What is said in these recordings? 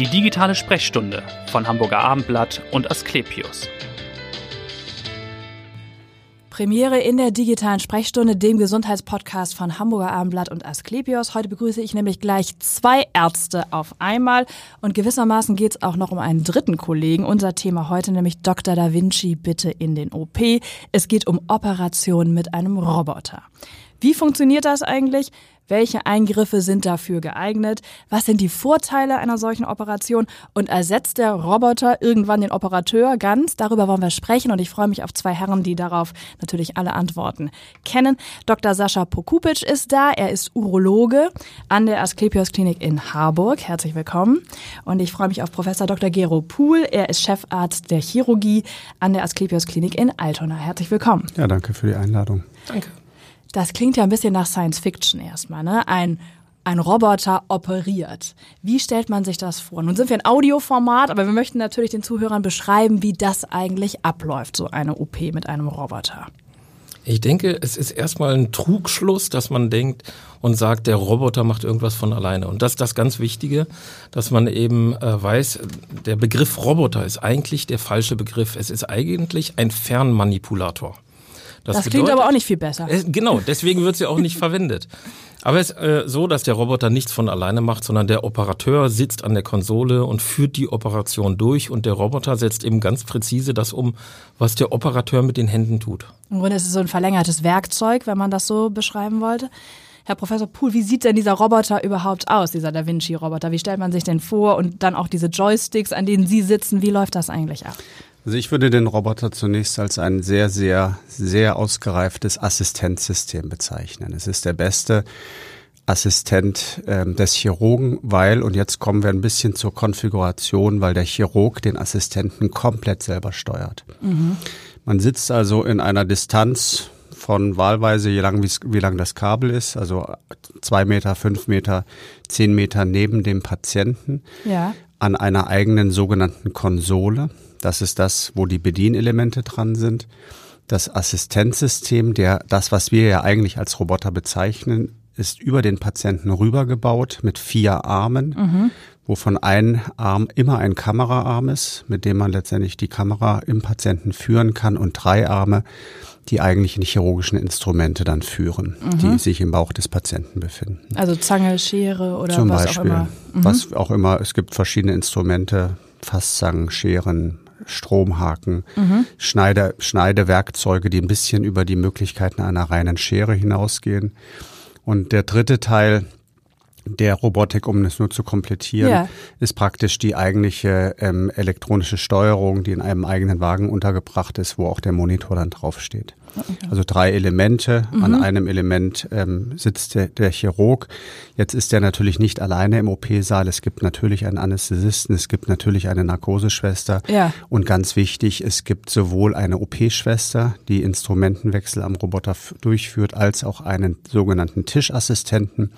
Die digitale Sprechstunde von Hamburger Abendblatt und Asklepios. Premiere in der digitalen Sprechstunde, dem Gesundheitspodcast von Hamburger Abendblatt und Asklepios. Heute begrüße ich nämlich gleich zwei Ärzte auf einmal und gewissermaßen geht es auch noch um einen dritten Kollegen. Unser Thema heute nämlich Dr. Da Vinci bitte in den OP. Es geht um Operationen mit einem Roboter. Wie funktioniert das eigentlich? Welche Eingriffe sind dafür geeignet? Was sind die Vorteile einer solchen Operation? Und ersetzt der Roboter irgendwann den Operateur ganz? Darüber wollen wir sprechen und ich freue mich auf zwei Herren, die darauf natürlich alle Antworten kennen. Dr. Sascha Pokupic ist da. Er ist Urologe an der Asklepios Klinik in Harburg. Herzlich willkommen. Und ich freue mich auf Professor Dr. Gero Puhl. Er ist Chefarzt der Chirurgie an der Asklepios Klinik in Altona. Herzlich willkommen. Ja, danke für die Einladung. Danke. Das klingt ja ein bisschen nach Science Fiction erstmal, ne? Ein ein Roboter operiert. Wie stellt man sich das vor? Nun sind wir ein Audioformat, aber wir möchten natürlich den Zuhörern beschreiben, wie das eigentlich abläuft, so eine OP mit einem Roboter. Ich denke, es ist erstmal ein Trugschluss, dass man denkt und sagt, der Roboter macht irgendwas von alleine. Und das ist das ganz Wichtige, dass man eben äh, weiß, der Begriff Roboter ist eigentlich der falsche Begriff. Es ist eigentlich ein Fernmanipulator. Das, das klingt aber auch nicht viel besser. Äh, genau, deswegen wird sie auch nicht verwendet. Aber es ist äh, so, dass der Roboter nichts von alleine macht, sondern der Operateur sitzt an der Konsole und führt die Operation durch und der Roboter setzt eben ganz präzise das um, was der Operateur mit den Händen tut. Im Grunde ist es so ein verlängertes Werkzeug, wenn man das so beschreiben wollte. Herr Professor Pool, wie sieht denn dieser Roboter überhaupt aus, dieser Da Vinci-Roboter? Wie stellt man sich den vor? Und dann auch diese Joysticks, an denen Sie sitzen, wie läuft das eigentlich ab? Also ich würde den Roboter zunächst als ein sehr, sehr, sehr ausgereiftes Assistenzsystem bezeichnen. Es ist der beste Assistent ähm, des Chirurgen, weil, und jetzt kommen wir ein bisschen zur Konfiguration, weil der Chirurg den Assistenten komplett selber steuert. Mhm. Man sitzt also in einer Distanz von wahlweise, je lang, wie lang das Kabel ist, also zwei Meter, fünf Meter, zehn Meter neben dem Patienten, ja. an einer eigenen sogenannten Konsole. Das ist das, wo die Bedienelemente dran sind. Das Assistenzsystem, der, das, was wir ja eigentlich als Roboter bezeichnen, ist über den Patienten rübergebaut mit vier Armen, mhm. wovon ein Arm immer ein Kameraarm ist, mit dem man letztendlich die Kamera im Patienten führen kann und drei Arme, die eigentlichen chirurgischen Instrumente dann führen, mhm. die sich im Bauch des Patienten befinden. Also Zange, Schere oder Zum was Beispiel, auch immer. Mhm. Was auch immer. Es gibt verschiedene Instrumente, Fasszangen, Scheren, Stromhaken, mhm. Schneide, Schneidewerkzeuge, die ein bisschen über die Möglichkeiten einer reinen Schere hinausgehen. Und der dritte Teil der Robotik, um es nur zu komplettieren, ja. ist praktisch die eigentliche ähm, elektronische Steuerung, die in einem eigenen Wagen untergebracht ist, wo auch der Monitor dann draufsteht. Okay. Also drei Elemente. Mhm. An einem Element ähm, sitzt der, der Chirurg. Jetzt ist er natürlich nicht alleine im OP-Saal. Es gibt natürlich einen Anästhesisten, es gibt natürlich eine Narkoseschwester. Ja. Und ganz wichtig, es gibt sowohl eine OP-Schwester, die Instrumentenwechsel am Roboter durchführt, als auch einen sogenannten Tischassistenten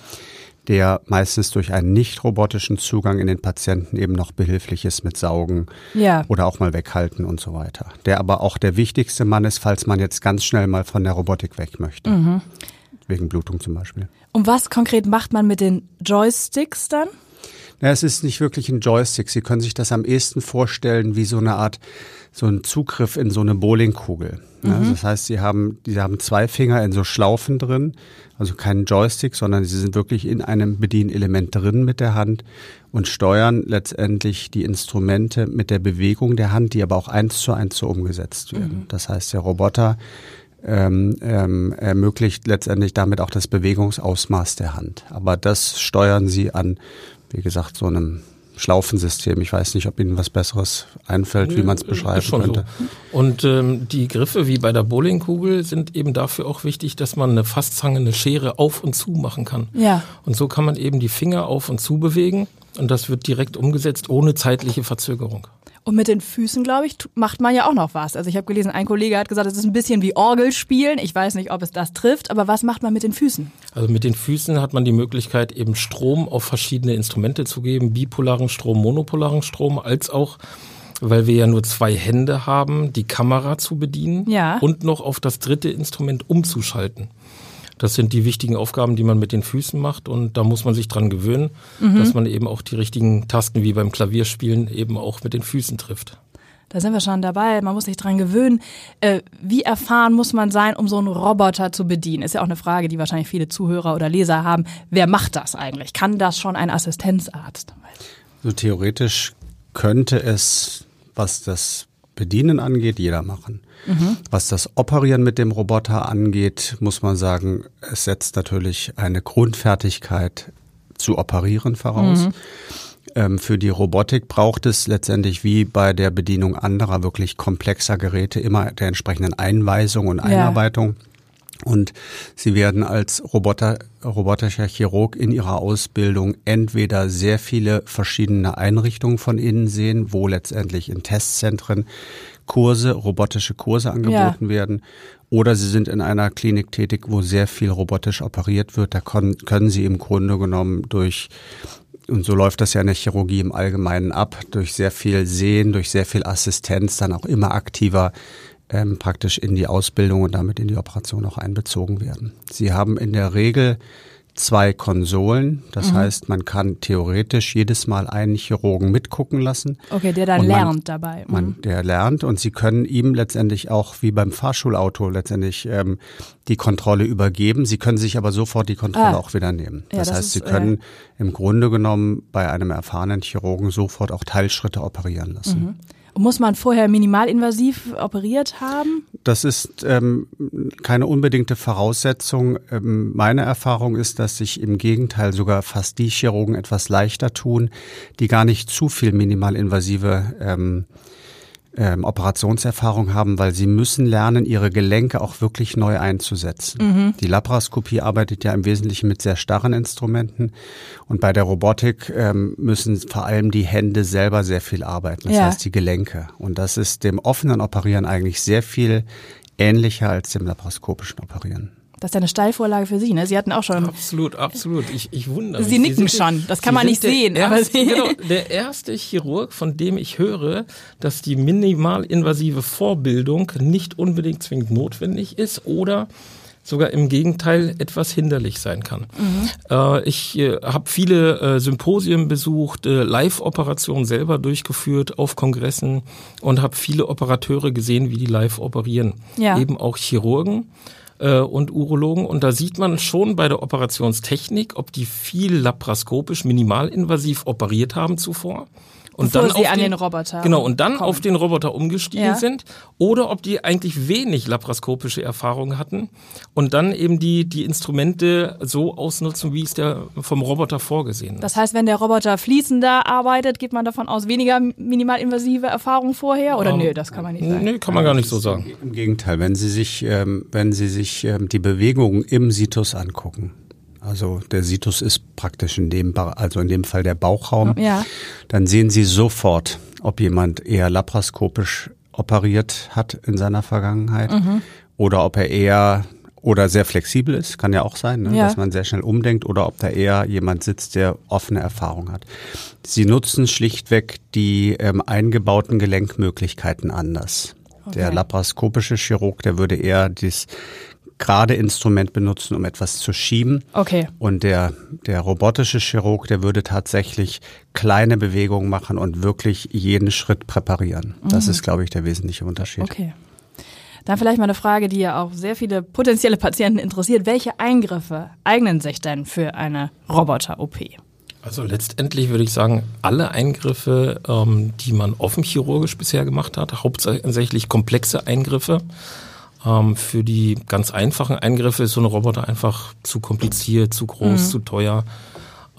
der meistens durch einen nicht robotischen Zugang in den Patienten eben noch behilflich ist mit Saugen ja. oder auch mal weghalten und so weiter. Der aber auch der wichtigste Mann ist, falls man jetzt ganz schnell mal von der Robotik weg möchte. Mhm. Wegen Blutung zum Beispiel. Und was konkret macht man mit den Joysticks dann? Na, es ist nicht wirklich ein Joystick. Sie können sich das am ehesten vorstellen wie so eine Art, so ein Zugriff in so eine Bowlingkugel. Mhm. Also das heißt, Sie haben, Sie haben zwei Finger in so Schlaufen drin, also keinen Joystick, sondern Sie sind wirklich in einem Bedienelement drin mit der Hand und steuern letztendlich die Instrumente mit der Bewegung der Hand, die aber auch eins zu eins so umgesetzt werden. Mhm. Das heißt, der Roboter ähm, ähm, ermöglicht letztendlich damit auch das Bewegungsausmaß der Hand. Aber das steuern Sie an wie gesagt, so einem Schlaufensystem. Ich weiß nicht, ob Ihnen was Besseres einfällt, wie man es beschreiben könnte. So. Und ähm, die Griffe wie bei der Bowlingkugel sind eben dafür auch wichtig, dass man eine Fasszange, eine Schere auf und zu machen kann. Ja. Und so kann man eben die Finger auf und zu bewegen und das wird direkt umgesetzt ohne zeitliche Verzögerung. Und mit den Füßen, glaube ich, macht man ja auch noch was. Also ich habe gelesen, ein Kollege hat gesagt, es ist ein bisschen wie Orgelspielen. Ich weiß nicht, ob es das trifft, aber was macht man mit den Füßen? Also mit den Füßen hat man die Möglichkeit, eben Strom auf verschiedene Instrumente zu geben, bipolaren Strom, monopolaren Strom, als auch weil wir ja nur zwei Hände haben, die Kamera zu bedienen ja. und noch auf das dritte Instrument umzuschalten. Das sind die wichtigen Aufgaben, die man mit den Füßen macht und da muss man sich dran gewöhnen, mhm. dass man eben auch die richtigen Tasten wie beim Klavierspielen eben auch mit den Füßen trifft. Da sind wir schon dabei. Man muss sich dran gewöhnen. Äh, wie erfahren muss man sein, um so einen Roboter zu bedienen? Ist ja auch eine Frage, die wahrscheinlich viele Zuhörer oder Leser haben. Wer macht das eigentlich? Kann das schon ein Assistenzarzt? So theoretisch könnte es, was das Bedienen angeht, jeder machen. Mhm. Was das Operieren mit dem Roboter angeht, muss man sagen, es setzt natürlich eine Grundfertigkeit zu operieren voraus. Mhm. Ähm, für die Robotik braucht es letztendlich wie bei der Bedienung anderer wirklich komplexer Geräte immer der entsprechenden Einweisung und Einarbeitung. Ja. Und sie werden als Roboter, robotischer Chirurg in ihrer Ausbildung entweder sehr viele verschiedene Einrichtungen von innen sehen, wo letztendlich in Testzentren Kurse, robotische Kurse angeboten ja. werden. Oder sie sind in einer Klinik tätig, wo sehr viel robotisch operiert wird. Da können sie im Grunde genommen durch und so läuft das ja in der Chirurgie im Allgemeinen ab, durch sehr viel Sehen, durch sehr viel Assistenz, dann auch immer aktiver ähm, praktisch in die Ausbildung und damit in die Operation auch einbezogen werden. Sie haben in der Regel zwei Konsolen. Das mhm. heißt, man kann theoretisch jedes Mal einen Chirurgen mitgucken lassen. Okay, der dann man, lernt dabei. Mhm. Man, der lernt und sie können ihm letztendlich auch wie beim Fahrschulauto letztendlich ähm, die Kontrolle übergeben. Sie können sich aber sofort die Kontrolle ah. auch wieder nehmen. Das, ja, das heißt, ist, sie können äh, im Grunde genommen bei einem erfahrenen Chirurgen sofort auch Teilschritte operieren lassen. Mhm. Muss man vorher minimalinvasiv operiert haben? Das ist ähm, keine unbedingte Voraussetzung. Ähm, meine Erfahrung ist, dass sich im Gegenteil sogar fast die Chirurgen etwas leichter tun, die gar nicht zu viel minimalinvasive ähm, ähm, Operationserfahrung haben, weil sie müssen lernen, ihre Gelenke auch wirklich neu einzusetzen. Mhm. Die Laparoskopie arbeitet ja im Wesentlichen mit sehr starren Instrumenten und bei der Robotik ähm, müssen vor allem die Hände selber sehr viel arbeiten, das ja. heißt die Gelenke. Und das ist dem offenen Operieren eigentlich sehr viel ähnlicher als dem laparoskopischen Operieren. Das ist ja eine Steilvorlage für Sie, ne? Sie hatten auch schon. Absolut, absolut. Ich, ich wundere mich. Sie nicken Sie schon. Das kann man nicht sehen. Erste, aber Sie genau, der erste Chirurg, von dem ich höre, dass die minimalinvasive Vorbildung nicht unbedingt zwingend notwendig ist oder sogar im Gegenteil etwas hinderlich sein kann. Mhm. Äh, ich äh, habe viele äh, Symposien besucht, äh, Live-Operationen selber durchgeführt auf Kongressen und habe viele Operateure gesehen, wie die live operieren. Ja. Eben auch Chirurgen äh, und Urologen. Und da sieht man schon bei der Operationstechnik, ob die viel laparoskopisch minimalinvasiv operiert haben zuvor und Bevor dann sie auf an den, den Roboter genau und dann kommen. auf den Roboter umgestiegen ja. sind oder ob die eigentlich wenig laparoskopische Erfahrung hatten und dann eben die die Instrumente so ausnutzen, wie es der vom Roboter vorgesehen ist. Das heißt, wenn der Roboter fließender arbeitet, geht man davon aus weniger minimalinvasive Erfahrung vorher oder um, nö, das kann man nicht sagen. Nee, kann man gar nicht so sagen. Im Gegenteil, wenn Sie sich ähm, wenn Sie sich ähm, die Bewegungen im Situs angucken, also der Situs ist praktisch in dem, also in dem Fall der Bauchraum. Ja. Dann sehen Sie sofort, ob jemand eher laparoskopisch operiert hat in seiner Vergangenheit mhm. oder ob er eher oder sehr flexibel ist, kann ja auch sein, ne? ja. dass man sehr schnell umdenkt oder ob da eher jemand sitzt, der offene Erfahrung hat. Sie nutzen schlichtweg die ähm, eingebauten Gelenkmöglichkeiten anders. Okay. Der laparoskopische Chirurg, der würde eher das gerade Instrument benutzen, um etwas zu schieben. Okay. Und der, der robotische Chirurg, der würde tatsächlich kleine Bewegungen machen und wirklich jeden Schritt präparieren. Das mhm. ist, glaube ich, der wesentliche Unterschied. Okay. Dann vielleicht mal eine Frage, die ja auch sehr viele potenzielle Patienten interessiert. Welche Eingriffe eignen sich denn für eine Roboter-OP? Also letztendlich würde ich sagen, alle Eingriffe, ähm, die man offen chirurgisch bisher gemacht hat, hauptsächlich komplexe Eingriffe, ähm, für die ganz einfachen Eingriffe ist so ein Roboter einfach zu kompliziert, zu groß, mhm. zu teuer.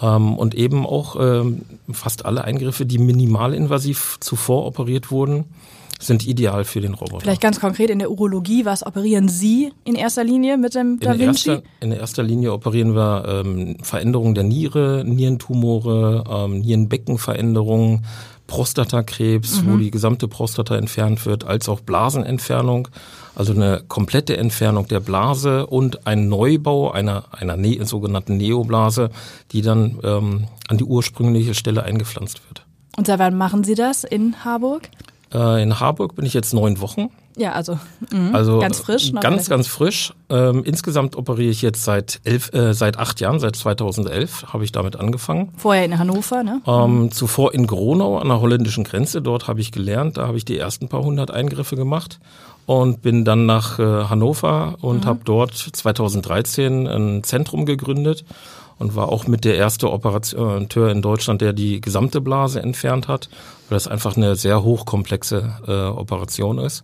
Ähm, und eben auch ähm, fast alle Eingriffe, die minimalinvasiv zuvor operiert wurden, sind ideal für den Roboter. Vielleicht ganz konkret in der Urologie, was operieren Sie in erster Linie mit dem Da Vinci? In erster, in erster Linie operieren wir ähm, Veränderungen der Niere, Nierentumore, ähm, Nierenbeckenveränderungen, Prostatakrebs, mhm. wo die gesamte Prostata entfernt wird, als auch Blasenentfernung, also eine komplette Entfernung der Blase und ein Neubau einer, einer ne sogenannten Neoblase, die dann ähm, an die ursprüngliche Stelle eingepflanzt wird. Und seit wann machen Sie das in Harburg? Äh, in Harburg bin ich jetzt neun Wochen. Ja, also, mh, Also ganz frisch. Ganz, vielleicht. ganz frisch. Ähm, insgesamt operiere ich jetzt seit elf, äh, seit acht Jahren, seit 2011 habe ich damit angefangen. Vorher in Hannover, ne? Ähm, zuvor in Gronau an der holländischen Grenze. Dort habe ich gelernt. Da habe ich die ersten paar hundert Eingriffe gemacht und bin dann nach äh, Hannover und habe dort 2013 ein Zentrum gegründet und war auch mit der erste Operateur in Deutschland, der die gesamte Blase entfernt hat, weil das einfach eine sehr hochkomplexe äh, Operation ist.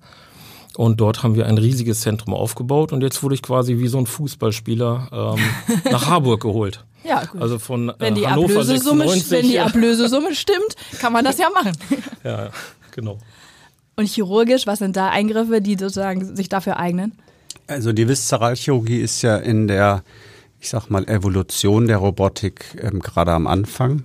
Und dort haben wir ein riesiges Zentrum aufgebaut und jetzt wurde ich quasi wie so ein Fußballspieler ähm, nach Harburg geholt. Ja, gut. Also von äh, wenn, die Hannover Ablösesumme, 96. wenn die Ablösesumme stimmt, kann man das ja machen. ja, genau. Und chirurgisch, was sind da Eingriffe, die sozusagen sich dafür eignen? Also die Viszeralchirurgie ist ja in der, ich sag mal, Evolution der Robotik ähm, gerade am Anfang.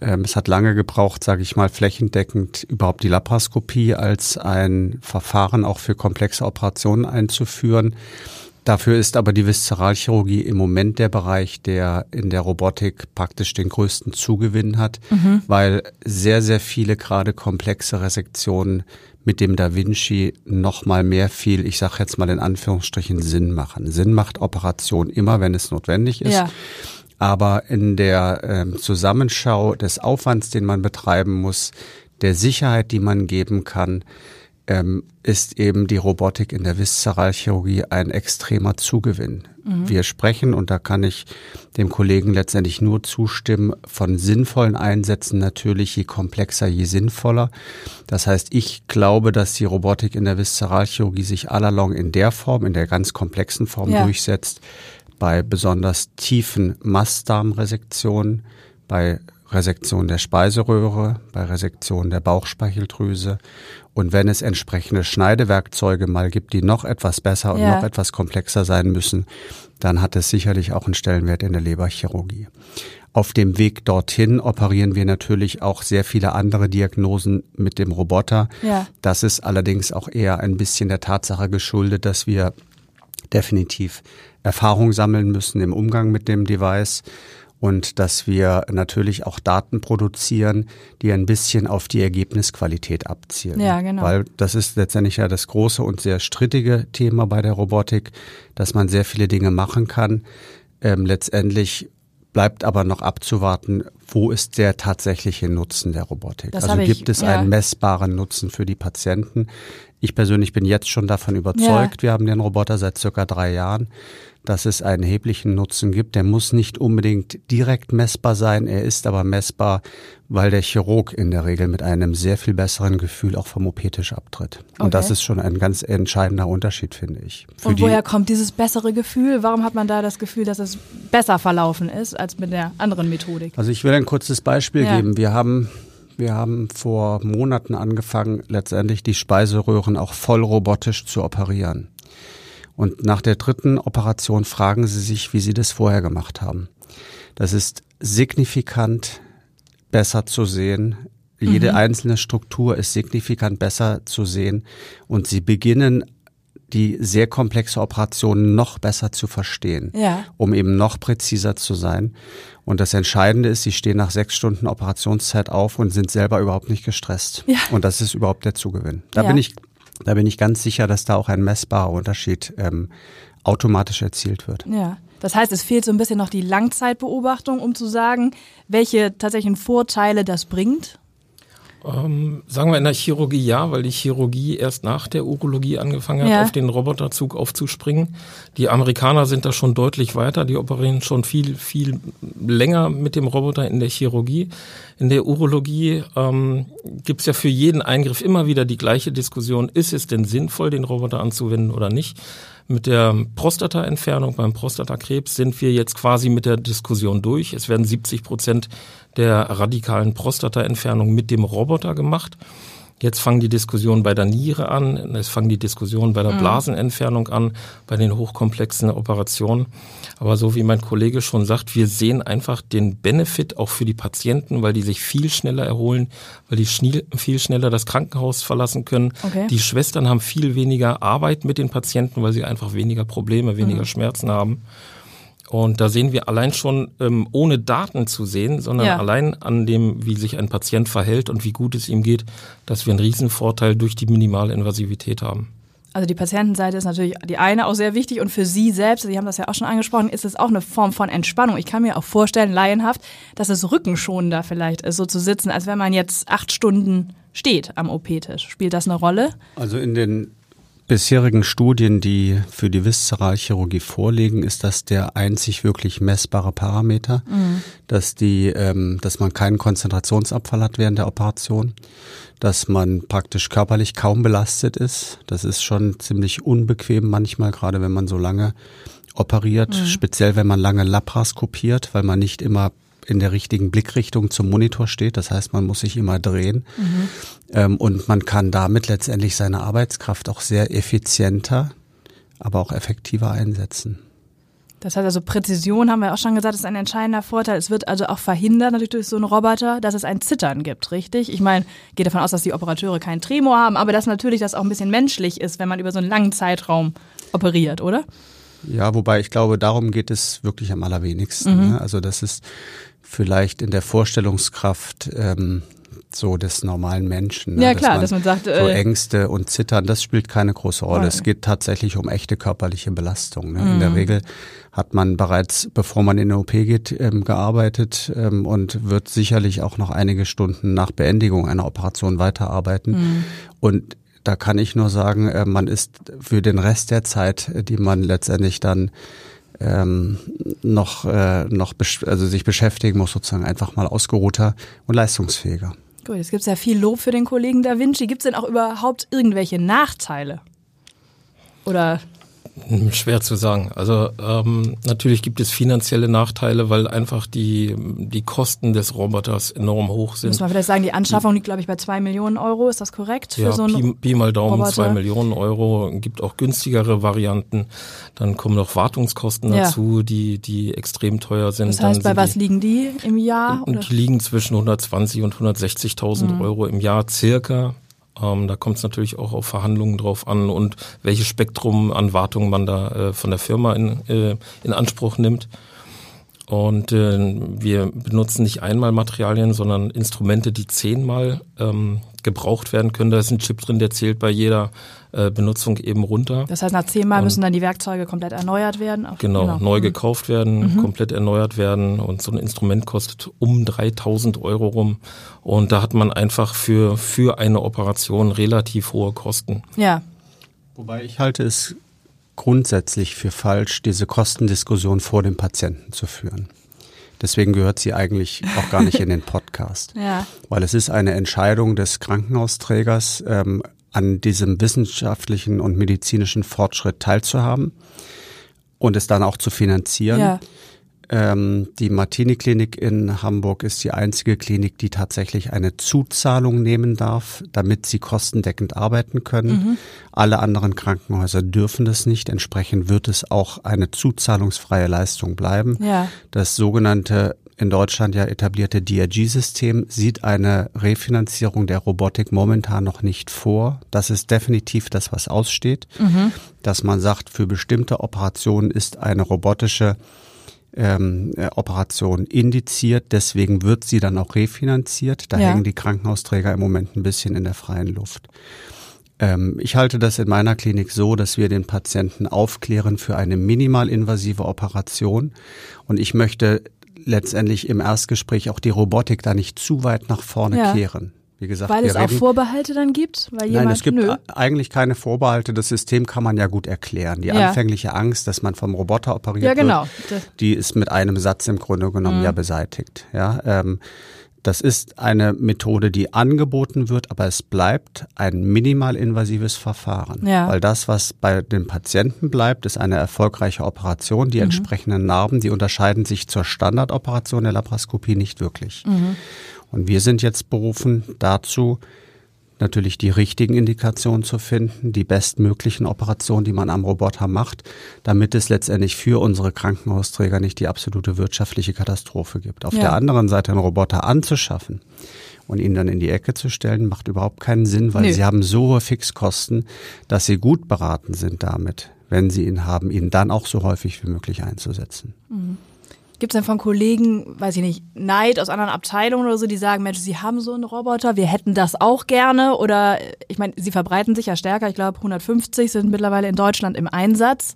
Ähm, es hat lange gebraucht, sage ich mal, flächendeckend überhaupt die Laparoskopie als ein Verfahren auch für komplexe Operationen einzuführen. Dafür ist aber die Viszeralchirurgie im Moment der Bereich, der in der Robotik praktisch den größten Zugewinn hat, weil sehr, sehr viele gerade komplexe Resektionen mit dem Da Vinci noch mal mehr viel, ich sage jetzt mal in Anführungsstrichen, Sinn machen. Sinn macht Operation immer, wenn es notwendig ist. Ja. Aber in der ähm, Zusammenschau des Aufwands, den man betreiben muss, der Sicherheit, die man geben kann, ähm, ist eben die Robotik in der Viszeralchirurgie ein extremer Zugewinn. Wir sprechen, und da kann ich dem Kollegen letztendlich nur zustimmen, von sinnvollen Einsätzen natürlich, je komplexer, je sinnvoller. Das heißt, ich glaube, dass die Robotik in der Viszeralchirurgie sich allalong in der Form, in der ganz komplexen Form Ja. durchsetzt, bei besonders tiefen Mastdarmresektionen, bei Resektion der Speiseröhre, bei Resektion der Bauchspeicheldrüse. Und wenn es entsprechende Schneidewerkzeuge mal gibt, die noch etwas besser und Ja. noch etwas komplexer sein müssen, dann hat es sicherlich auch einen Stellenwert in der Leberchirurgie. Auf dem Weg dorthin operieren wir natürlich auch sehr viele andere Diagnosen mit dem Roboter. Ja. Das ist allerdings auch eher ein bisschen der Tatsache geschuldet, dass wir definitiv Erfahrung sammeln müssen im Umgang mit dem Device und dass wir natürlich auch Daten produzieren, die ein bisschen auf die Ergebnisqualität abzielen. Ja, genau. Weil das ist letztendlich ja das große und sehr strittige Thema bei der Robotik, dass man sehr viele Dinge machen kann. Ähm, letztendlich bleibt aber noch abzuwarten, wo ist der tatsächliche Nutzen der Robotik? Das also ich, gibt es ja. einen messbaren Nutzen für die Patienten? Ich persönlich bin jetzt schon davon überzeugt, wir haben den Roboter seit circa drei Jahren, dass es einen erheblichen Nutzen gibt. Der muss nicht unbedingt direkt messbar sein, er ist aber messbar, weil der Chirurg in der Regel mit einem sehr viel besseren Gefühl auch vom OP-Tisch abtritt. Und Okay. das ist schon ein ganz entscheidender Unterschied, finde ich. Für Und die- woher kommt dieses bessere Gefühl? Warum hat man da das Gefühl, dass es besser verlaufen ist als mit der anderen Methodik? Also ich will ein kurzes Beispiel Ja. geben. Wir haben, wir haben vor Monaten angefangen, letztendlich die Speiseröhren auch voll robotisch zu operieren. Und nach der dritten Operation fragen Sie sich, wie Sie das vorher gemacht haben. Das ist signifikant besser zu sehen. Jede einzelne Struktur ist signifikant besser zu sehen. Und Sie beginnen die sehr komplexe Operation noch besser zu verstehen Ja. um eben noch präziser zu sein. Und das Entscheidende ist, sie stehen nach sechs Stunden Operationszeit auf und sind selber überhaupt nicht gestresst. Ja. Und das ist überhaupt der Zugewinn. Da Ja. bin ich, da bin ich ganz sicher, dass da auch ein messbarer Unterschied ähm, automatisch erzielt wird. Ja. Das heißt, es fehlt so ein bisschen noch die Langzeitbeobachtung, um zu sagen, welche tatsächlichen Vorteile das bringt. Ähm, sagen wir in der Chirurgie ja, weil die Chirurgie erst nach der Urologie angefangen hat, Ja. auf den Roboterzug aufzuspringen. Die Amerikaner sind da schon deutlich weiter, die operieren schon viel, viel länger mit dem Roboter in der Chirurgie. In der Urologie ähm, gibt es ja für jeden Eingriff immer wieder die gleiche Diskussion, ist es denn sinnvoll, den Roboter anzuwenden oder nicht? Mit der Prostataentfernung beim Prostatakrebs sind wir jetzt quasi mit der Diskussion durch. Es werden 70 Prozent der radikalen Prostataentfernung mit dem Roboter gemacht. Jetzt fangen die Diskussionen bei der Niere an, es fangen die Diskussionen bei der Blasenentfernung an, bei den hochkomplexen Operationen. Aber so wie mein Kollege schon sagt, wir sehen einfach den Benefit auch für die Patienten, weil die sich viel schneller erholen, weil die viel schneller das Krankenhaus verlassen können. Okay. Die Schwestern haben viel weniger Arbeit mit den Patienten, weil sie einfach weniger Probleme, weniger Schmerzen haben. Und da sehen wir allein schon, ähm, ohne Daten zu sehen, sondern Ja. allein an dem, wie sich ein Patient verhält und wie gut es ihm geht, dass wir einen Riesenvorteil durch die Minimalinvasivität haben. Also die Patientenseite ist natürlich die eine auch sehr wichtig und für Sie selbst, Sie haben das ja auch schon angesprochen, ist es auch eine Form von Entspannung. Ich kann mir auch vorstellen, laienhaft, dass es rückenschonender vielleicht ist, so zu sitzen, als wenn man jetzt acht Stunden steht am OP-Tisch. Spielt das eine Rolle? Also in den bisherigen Studien, die für die Viszeralchirurgie vorliegen, ist das der einzig wirklich messbare Parameter, dass die, ähm, dass man keinen Konzentrationsabfall hat während der Operation, dass man praktisch körperlich kaum belastet ist. Das ist schon ziemlich unbequem manchmal, gerade wenn man so lange operiert, speziell wenn man lange laparoskopiert, weil man nicht immer in der richtigen Blickrichtung zum Monitor steht. Das heißt, man muss sich immer drehen. Ähm, und man kann damit letztendlich seine Arbeitskraft auch sehr effizienter, aber auch effektiver einsetzen. Das heißt also, Präzision haben wir auch schon gesagt, ist ein entscheidender Vorteil. Es wird also auch verhindert, natürlich durch so einen Roboter, dass es ein Zittern gibt, richtig? Ich meine, gehe davon aus, dass die Operateure keinen Tremor haben, aber dass natürlich das auch ein bisschen menschlich ist, wenn man über so einen langen Zeitraum operiert, oder? Ja, wobei ich glaube, darum geht es wirklich am allerwenigsten. Ne? Also das ist vielleicht in der Vorstellungskraft ähm, so des normalen Menschen. Ne? Ja, klar, dass man sagt, so äh, Ängste und Zittern, das spielt keine große Rolle. Oh. Es geht tatsächlich um echte körperliche Belastung. Ne? Mhm. In der Regel hat man bereits, bevor man in den OP geht, ähm, gearbeitet ähm, und wird sicherlich auch noch einige Stunden nach Beendigung einer Operation weiterarbeiten. Mhm. Und da kann ich nur sagen, äh, man ist für den Rest der Zeit, äh, die man letztendlich dann ähm, noch, äh, noch also sich beschäftigen muss, sozusagen einfach mal ausgeruhter und leistungsfähiger. Gut, jetzt gibt es ja viel Lob für den Kollegen Da Vinci. Gibt es denn auch überhaupt irgendwelche Nachteile? Oder Schwer zu sagen. Also ähm, natürlich gibt es finanzielle Nachteile, weil einfach die, die Kosten des Roboters enorm hoch muss sind. man vielleicht sagen, die Anschaffung liegt, glaube ich, bei zwei Millionen Euro. Ist das korrekt? Für Ja, so einen Pi, Pi mal Daumen, Roboter? zwei Millionen Euro. Gibt auch günstigere Varianten. Dann kommen noch Wartungskosten Ja. dazu, die, die extrem teuer sind. das heißt, Dann bei was die, liegen die im Jahr? Oder? Die liegen zwischen 120 und 160.000 Mhm. Euro im Jahr circa. Ähm, da kommt es natürlich auch auf Verhandlungen drauf an und welches Spektrum an Wartung man da äh, von der Firma in, äh, in Anspruch nimmt. Und äh, wir benutzen nicht einmal Materialien, sondern Instrumente, die zehnmal ähm, gebraucht werden können. Da ist ein Chip drin, der zählt bei jeder äh, Benutzung eben runter. Das heißt, nach zehnmal Und- müssen dann die Werkzeuge komplett erneuert werden? Auch- Genau, neu Mhm. gekauft werden, komplett erneuert werden und so ein Instrument kostet um 3000 Euro rum und da hat man einfach für, für eine Operation relativ hohe Kosten. Ja, Wobei ich halte es grundsätzlich für falsch, diese Kostendiskussion vor dem Patienten zu führen. Deswegen gehört sie eigentlich auch gar nicht in den Podcast. ja. Weil es ist eine Entscheidung des Krankenhausträgers, ähm, an diesem wissenschaftlichen und medizinischen Fortschritt teilzuhaben und es dann auch zu finanzieren. ja. Ähm, die Martini-Klinik in Hamburg ist die einzige Klinik, die tatsächlich eine Zuzahlung nehmen darf, damit sie kostendeckend arbeiten können. Mhm. Alle anderen Krankenhäuser dürfen das nicht. Entsprechend wird es auch eine zuzahlungsfreie Leistung bleiben. Ja. Das sogenannte in Deutschland ja etablierte DRG-System sieht eine Refinanzierung der Robotik momentan noch nicht vor. Das ist definitiv das, was aussteht, dass man sagt, für bestimmte Operationen ist eine robotische ähm, äh, Operation indiziert, deswegen wird sie dann auch refinanziert. Da Ja. hängen die Krankenhausträger im Moment ein bisschen in der freien Luft. Ähm, ich halte das in meiner Klinik so, dass wir den Patienten aufklären für eine minimalinvasive Operation. Und ich möchte letztendlich im Erstgespräch auch die Robotik da nicht zu weit nach vorne Ja. kehren. Wie gesagt, Weil es auch reden, Vorbehalte dann gibt? Weil jemand, Nein, es gibt nö. eigentlich keine Vorbehalte. Das System kann man ja gut erklären. Die Ja. anfängliche Angst, dass man vom Roboter operiert Ja, genau. wird, die ist mit einem Satz im Grunde genommen Mhm. ja beseitigt. Ja, ähm, das ist eine Methode, die angeboten wird, aber es bleibt ein minimalinvasives Verfahren. Ja. Weil das, was bei den Patienten bleibt, ist eine erfolgreiche Operation. Mhm. Die entsprechenden Narben, die unterscheiden sich zur Standardoperation der Laparoskopie nicht wirklich. Mhm. Und wir sind jetzt berufen dazu, natürlich die richtigen Indikationen zu finden, die bestmöglichen Operationen, die man am Roboter macht, damit es letztendlich für unsere Krankenhausträger nicht die absolute wirtschaftliche Katastrophe gibt. Auf Ja. der anderen Seite einen Roboter anzuschaffen und ihn dann in die Ecke zu stellen, macht überhaupt keinen Sinn, weil Nö. sie haben so hohe Fixkosten, dass sie gut beraten sind damit, wenn sie ihn haben, ihn dann auch so häufig wie möglich einzusetzen. Mhm. Gibt es denn von Kollegen, weiß ich nicht, Neid aus anderen Abteilungen oder so, die sagen, Mensch, sie haben so einen Roboter, wir hätten das auch gerne? Oder ich meine, sie verbreiten sich ja stärker. Ich glaube, 150 sind mittlerweile in Deutschland im Einsatz.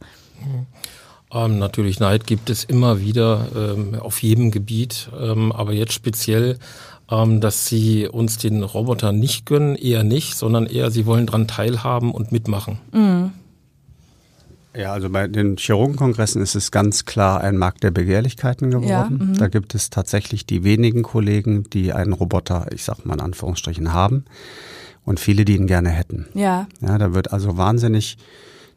Ähm, natürlich Neid gibt es immer wieder ähm, auf jedem Gebiet, ähm, aber jetzt speziell, ähm, dass sie uns den Roboter nicht gönnen, eher nicht, sondern eher sie wollen dran teilhaben und mitmachen. Mhm. Ja, also bei den Chirurgenkongressen ist es ganz klar ein Markt der Begehrlichkeiten geworden. Ja, mhm. da gibt es tatsächlich die wenigen Kollegen, die einen Roboter, ich sag mal in Anführungsstrichen, haben und viele, die ihn gerne hätten. Ja. Ja, da wird also wahnsinnig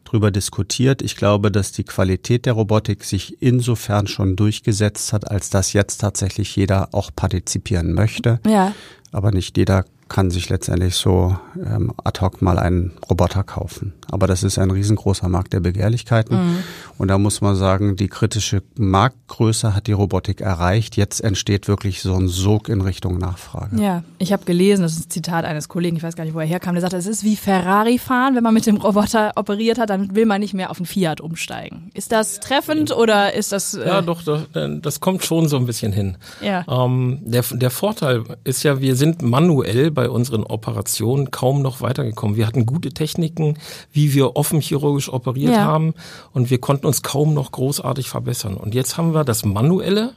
drüber diskutiert. Ich glaube, dass die Qualität der Robotik sich insofern schon durchgesetzt hat, als dass jetzt tatsächlich jeder auch partizipieren möchte. Ja. Aber nicht jeder kann sich letztendlich so ähm, ad hoc mal einen Roboter kaufen. Aber das ist ein riesengroßer Markt der Begehrlichkeiten. Mhm. Und da muss man sagen, die kritische Marktgröße hat die Robotik erreicht. Jetzt entsteht wirklich so ein Sog in Richtung Nachfrage. Ja, ich habe gelesen, das ist ein Zitat eines Kollegen, ich weiß gar nicht, wo er herkam, der sagte, es ist wie Ferrari fahren, wenn man mit dem Roboter operiert hat, dann will man nicht mehr auf einen Fiat umsteigen. Ist das treffend oder ist das... Äh Ja, doch, das, das kommt schon so ein bisschen hin. Ja. Ähm, der, der Vorteil ist ja, wir sind manuell bei unseren Operationen kaum noch weitergekommen. Wir hatten gute Techniken, wie wir offen chirurgisch operiert Ja. haben und wir konnten uns kaum noch großartig verbessern. Und jetzt haben wir das Manuelle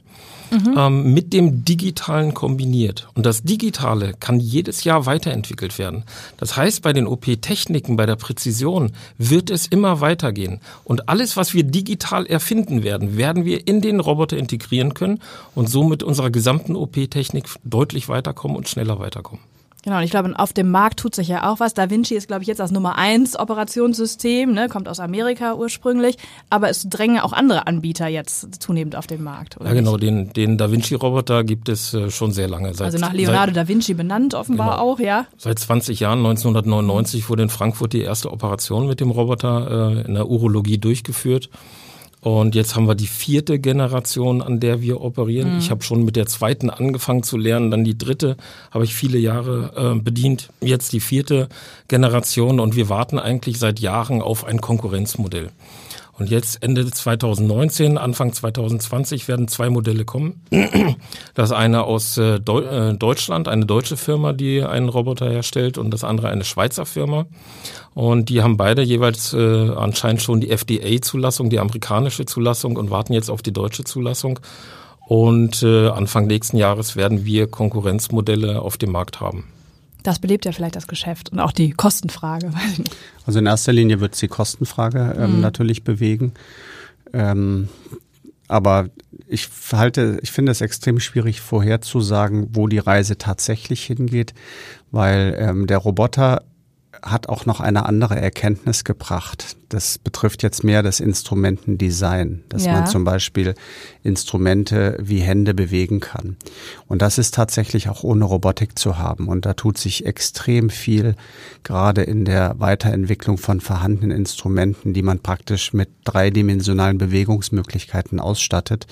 ähm, mit dem Digitalen kombiniert. Und das Digitale kann jedes Jahr weiterentwickelt werden. Das heißt, bei den OP-Techniken, bei der Präzision wird es immer weitergehen. Und alles, was wir digital erfinden werden, werden wir in den Roboter integrieren können und somit unserer gesamten OP-Technik deutlich weiterkommen und schneller weiterkommen. Genau, und ich glaube, auf dem Markt tut sich ja auch was. Da Vinci ist, glaube ich, jetzt das Nummer eins Operationssystem, ne, kommt aus Amerika ursprünglich, aber es drängen auch andere Anbieter jetzt zunehmend auf den Markt. Oder Ja, genau, nicht? den, den Da Vinci-Roboter gibt es äh, schon sehr lange. Seit, Also nach Leonardo da Vinci benannt, offenbar Genau. auch, ja. Seit 20 Jahren, 1999, wurde in Frankfurt die erste Operation mit dem Roboter äh, in der Urologie durchgeführt. Und jetzt haben wir die vierte Generation, an der wir operieren. Ich habe schon mit der zweiten angefangen zu lernen, dann die dritte habe ich viele Jahre äh, bedient. Jetzt die vierte Generation und wir warten eigentlich seit Jahren auf ein Konkurrenzmodell. Und jetzt Ende 2019, Anfang 2020 werden zwei Modelle kommen. Das eine aus äh, äh, Deutschland, eine deutsche Firma, die einen Roboter herstellt, und das andere eine Schweizer Firma. Und die haben beide jeweils äh, anscheinend schon die FDA-Zulassung, die amerikanische Zulassung und warten jetzt auf die deutsche Zulassung. Und äh, Anfang nächsten Jahres werden wir Konkurrenzmodelle auf dem Markt haben. Das belebt ja vielleicht das Geschäft und auch die Kostenfrage. Also in erster Linie wird es die Kostenfrage ähm, natürlich bewegen. Ähm, aber ich halte, ich finde es extrem schwierig vorherzusagen, wo die Reise tatsächlich hingeht, weil ähm, der Roboter hat auch noch eine andere Erkenntnis gebracht. Das betrifft jetzt mehr das Instrumentendesign, dass Ja. man zum Beispiel Instrumente wie Hände bewegen kann. Und das ist tatsächlich auch ohne Robotik zu haben. Und da tut sich extrem viel, gerade in der Weiterentwicklung von vorhandenen Instrumenten, die man praktisch mit dreidimensionalen Bewegungsmöglichkeiten ausstattet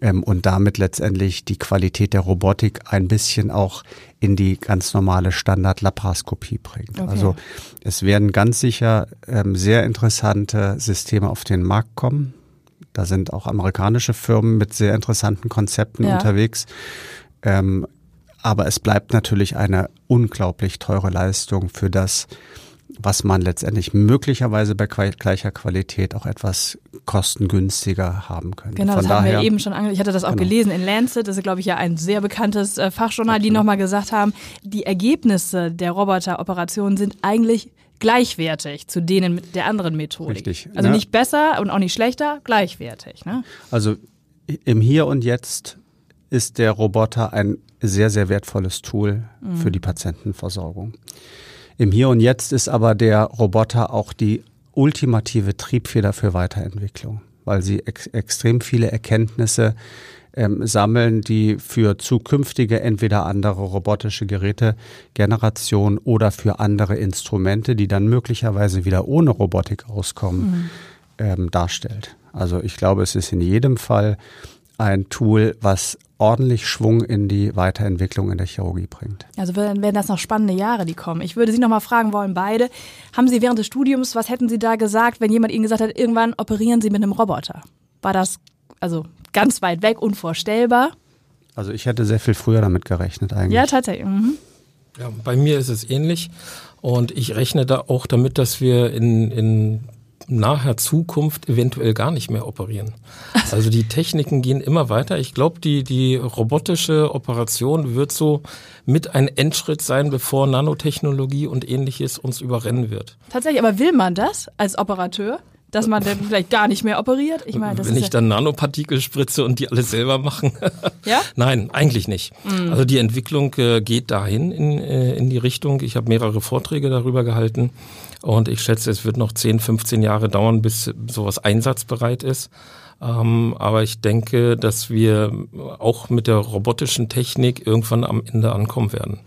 ähm, und damit letztendlich die Qualität der Robotik ein bisschen auch in die ganz normale Standard-Laparoskopie bringt. Okay. Also es werden ganz sicher ähm, sehr interessante Systeme auf den Markt kommen. Da sind auch amerikanische Firmen mit sehr interessanten Konzepten Ja. unterwegs. Ähm, aber es bleibt natürlich eine unglaublich teure Leistung für das, was man letztendlich möglicherweise bei gleicher Qualität auch etwas kostengünstiger haben könnte. Genau, Von das haben daher, wir eben schon ange Ich hatte das auch Genau. gelesen in Lancet, das ist, glaube ich, ja ein sehr bekanntes äh, Fachjournal, die nochmal gesagt haben, die Ergebnisse der Roboteroperationen sind eigentlich gleichwertig zu denen mit der anderen Methodik. Richtig, Also ja. nicht besser und auch nicht schlechter, gleichwertig. Ne? Also im Hier und Jetzt ist der Roboter ein sehr, sehr wertvolles Tool für die Patientenversorgung. Im Hier und Jetzt ist aber der Roboter auch die ultimative Triebfeder für Weiterentwicklung, weil sie ex extrem viele Erkenntnisse ähm, sammeln, die für zukünftige entweder andere robotische Gerätegenerationen oder für andere Instrumente, die dann möglicherweise wieder ohne Robotik auskommen, ähm, darstellt. Also ich glaube, es ist in jedem Fall ein Tool, was ordentlich Schwung in die Weiterentwicklung in der Chirurgie bringt. Also werden das noch spannende Jahre, die kommen. Ich würde Sie noch mal fragen wollen, beide, haben Sie während des Studiums, was hätten Sie da gesagt, wenn jemand Ihnen gesagt hat, irgendwann operieren Sie mit einem Roboter? War das also ganz weit weg, unvorstellbar? Also ich hätte sehr viel früher damit gerechnet eigentlich. Ja, tatsächlich. Mhm. Ja, bei mir ist es ähnlich und ich rechne da auch damit, dass wir in, in naher Zukunft eventuell gar nicht mehr operieren. Also die Techniken gehen immer weiter. Ich glaube, die, die robotische Operation wird so mit ein Endschritt sein, bevor Nanotechnologie und ähnliches uns überrennen wird. Tatsächlich, aber will man das als Operateur? Dass man dann vielleicht gar nicht mehr operiert? Ich meine, das Wenn ich ja dann Nanopartikel spritze und die alles selber machen? ja? Nein, eigentlich nicht. Mhm. Also die Entwicklung äh, geht dahin in, äh, in die Richtung. Ich habe mehrere Vorträge darüber gehalten und ich schätze, es wird noch 10, 15 Jahre dauern, bis sowas einsatzbereit ist. Ähm, aber ich denke, dass wir auch mit der robotischen Technik irgendwann am Ende ankommen werden.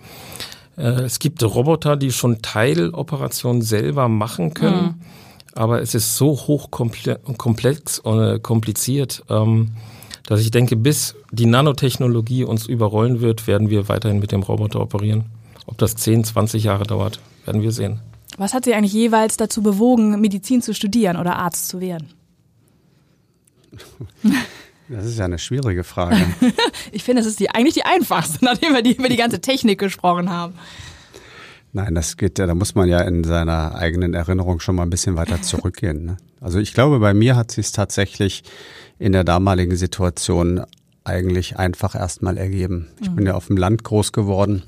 Äh, es gibt Roboter, die schon Teiloperationen selber machen können. Mhm aber es ist so hochkomplex und äh, kompliziert, ähm, dass ich denke, bis die Nanotechnologie uns überrollen wird, werden wir weiterhin mit dem Roboter operieren. Ob das 10, 20 Jahre dauert, werden wir sehen. Was hat Sie eigentlich jeweils dazu bewogen, Medizin zu studieren oder Arzt zu werden? Das ist ja eine schwierige Frage. ich finde, es ist die, eigentlich die einfachste, nachdem wir die, über die ganze Technik gesprochen haben. Nein, das geht ja, da muss man ja in seiner eigenen Erinnerung schon mal ein bisschen weiter zurückgehen. Ne? Also ich glaube, bei mir hat sich es tatsächlich in der damaligen Situation eigentlich einfach erstmal ergeben. Ich mhm. bin ja auf dem Land groß geworden.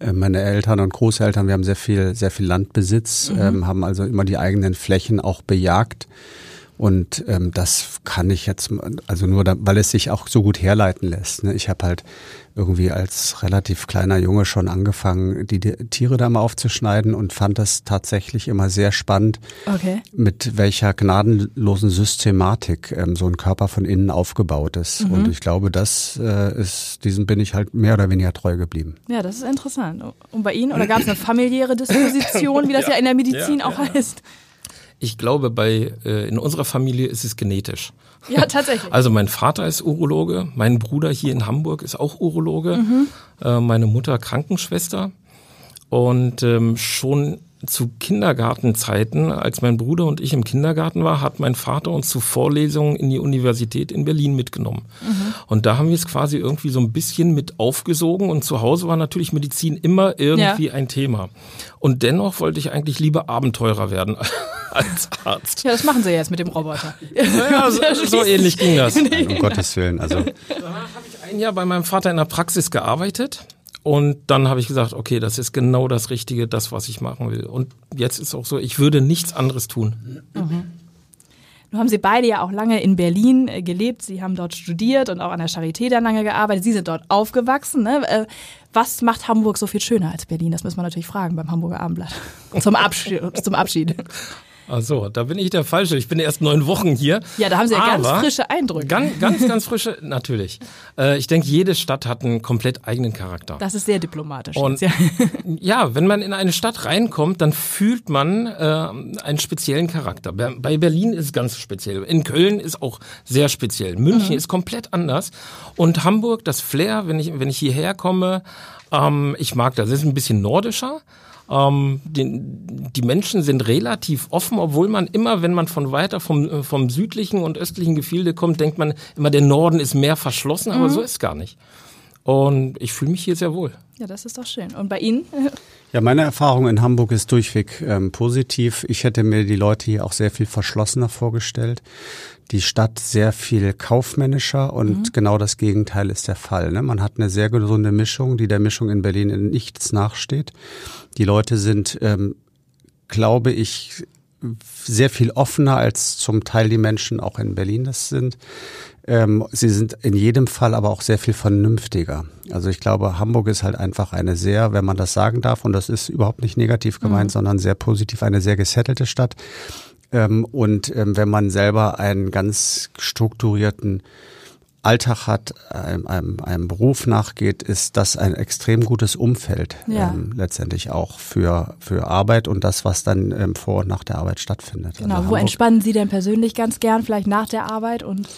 Äh, meine Eltern und Großeltern, wir haben sehr viel, sehr viel Landbesitz, mhm. ähm, haben also immer die eigenen Flächen auch bejagt. Und ähm, das kann ich jetzt, also nur, da, weil es sich auch so gut herleiten lässt. Ne? Ich habe halt irgendwie als relativ kleiner Junge schon angefangen, die, Tiere da mal aufzuschneiden und fand das tatsächlich immer sehr spannend, okay. mit welcher gnadenlosen Systematik ähm, so ein Körper von innen aufgebaut ist. Mhm. Und ich glaube, das äh, ist, diesem bin ich halt mehr oder weniger treu geblieben. Ja, das ist interessant. Und bei Ihnen? Oder gab es eine familiäre Disposition, wie das ja, ja in der Medizin ja, auch ja. heißt? Ich glaube, bei äh, in unserer Familie ist es genetisch. Ja, tatsächlich. Also mein Vater ist Urologe, mein Bruder hier in Hamburg ist auch Urologe, mhm. äh, meine Mutter Krankenschwester. Und ähm, schon zu Kindergartenzeiten, als mein Bruder und ich im Kindergarten war, hat mein Vater uns zu Vorlesungen in die Universität in Berlin mitgenommen. Mhm. Und da haben wir es quasi irgendwie so ein bisschen mit aufgesogen und zu Hause war natürlich Medizin immer irgendwie ja. ein Thema. Und dennoch wollte ich eigentlich lieber Abenteurer werden als Arzt. Ja, das machen sie jetzt mit dem Roboter. Ja, so, so ähnlich ging das. um Gottes Willen. Also. Danach habe ich ein Jahr bei meinem Vater in der Praxis gearbeitet und dann habe ich gesagt, okay, das ist genau das Richtige, das, was ich machen will. Und jetzt ist auch so, ich würde nichts anderes tun. Mhm. Nun haben Sie beide ja auch lange in Berlin äh, gelebt. Sie haben dort studiert und auch an der Charité dann lange gearbeitet. Sie sind dort aufgewachsen. Ne? Äh, was macht Hamburg so viel schöner als Berlin? Das müssen wir natürlich fragen beim Hamburger Abendblatt. Zum Abschied. zum Abschied. Ach so, da bin ich der Falsche. Ich bin erst neun Wochen hier. Ja, da haben Sie ja ganz frische Eindrücke. Ganz, ganz, ganz frische, natürlich. Äh, ich denke, jede Stadt hat einen komplett eigenen Charakter. Das ist sehr diplomatisch. Und ja. ja, wenn man in eine Stadt reinkommt, dann fühlt man äh, einen speziellen Charakter. Bei Berlin ist es ganz speziell. In Köln ist auch sehr speziell. München mhm. ist komplett anders. Und Hamburg, das Flair, wenn ich, wenn ich hierher komme, ähm, ich mag das. Es ist ein bisschen nordischer. Ähm, die, die Menschen sind relativ offen, obwohl man immer, wenn man von weiter vom, vom südlichen und östlichen Gefilde kommt, denkt man immer, der Norden ist mehr verschlossen, aber mhm. so ist gar nicht. Und ich fühle mich hier sehr wohl. Ja, das ist doch schön. Und bei Ihnen? Ja, meine Erfahrung in Hamburg ist durchweg ähm, positiv. Ich hätte mir die Leute hier auch sehr viel verschlossener vorgestellt. Die Stadt sehr viel kaufmännischer und mhm. genau das Gegenteil ist der Fall. Ne? Man hat eine sehr gesunde Mischung, die der Mischung in Berlin in nichts nachsteht. Die Leute sind, ähm, glaube ich, sehr viel offener als zum Teil die Menschen auch in Berlin das sind. Ähm, sie sind in jedem Fall aber auch sehr viel vernünftiger. Also ich glaube, Hamburg ist halt einfach eine sehr, wenn man das sagen darf, und das ist überhaupt nicht negativ gemeint, mhm. sondern sehr positiv, eine sehr gesettelte Stadt. Ähm, und ähm, wenn man selber einen ganz strukturierten Alltag hat, einem, einem, einem Beruf nachgeht, ist das ein extrem gutes Umfeld ja. ähm, letztendlich auch für, für Arbeit und das, was dann ähm, vor und nach der Arbeit stattfindet. Genau, also wo entspannen Sie denn persönlich ganz gern, vielleicht nach der Arbeit und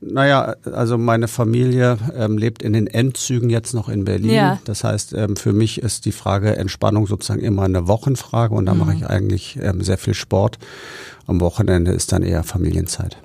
Naja, also meine Familie ähm, lebt in den Endzügen jetzt noch in Berlin. Ja. Das heißt, ähm, für mich ist die Frage Entspannung sozusagen immer eine Wochenfrage und da Mhm. mache ich eigentlich ähm, sehr viel Sport. Am Wochenende ist dann eher Familienzeit.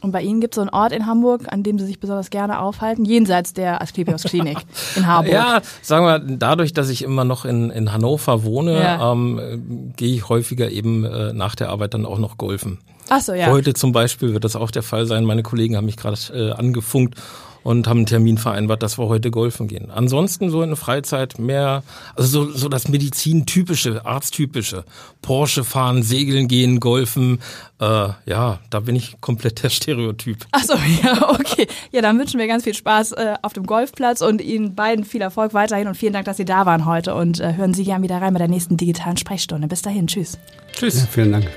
Und bei Ihnen gibt es so einen Ort in Hamburg, an dem Sie sich besonders gerne aufhalten, jenseits der Asklepios Klinik in Harburg. Ja, sagen wir, dadurch, dass ich immer noch in, in Hannover wohne, Ja. ähm, äh, gehe ich häufiger eben äh, nach der Arbeit dann auch noch golfen. Ach so, ja. Heute zum Beispiel wird das auch der Fall sein. Meine Kollegen haben mich gerade äh, angefunkt und haben einen Termin vereinbart, dass wir heute golfen gehen. Ansonsten so in der Freizeit mehr, also so, so das Medizintypische, Arzttypische. Porsche fahren, segeln gehen, golfen. Äh, ja, da bin ich komplett der Stereotyp. Ach so, ja, okay. Ja, dann wünschen wir ganz viel Spaß äh, auf dem Golfplatz und Ihnen beiden viel Erfolg weiterhin und vielen Dank, dass Sie da waren heute und äh, hören Sie gern wieder rein bei der nächsten digitalen Sprechstunde. Bis dahin, tschüss. Tschüss. Ja, vielen Dank.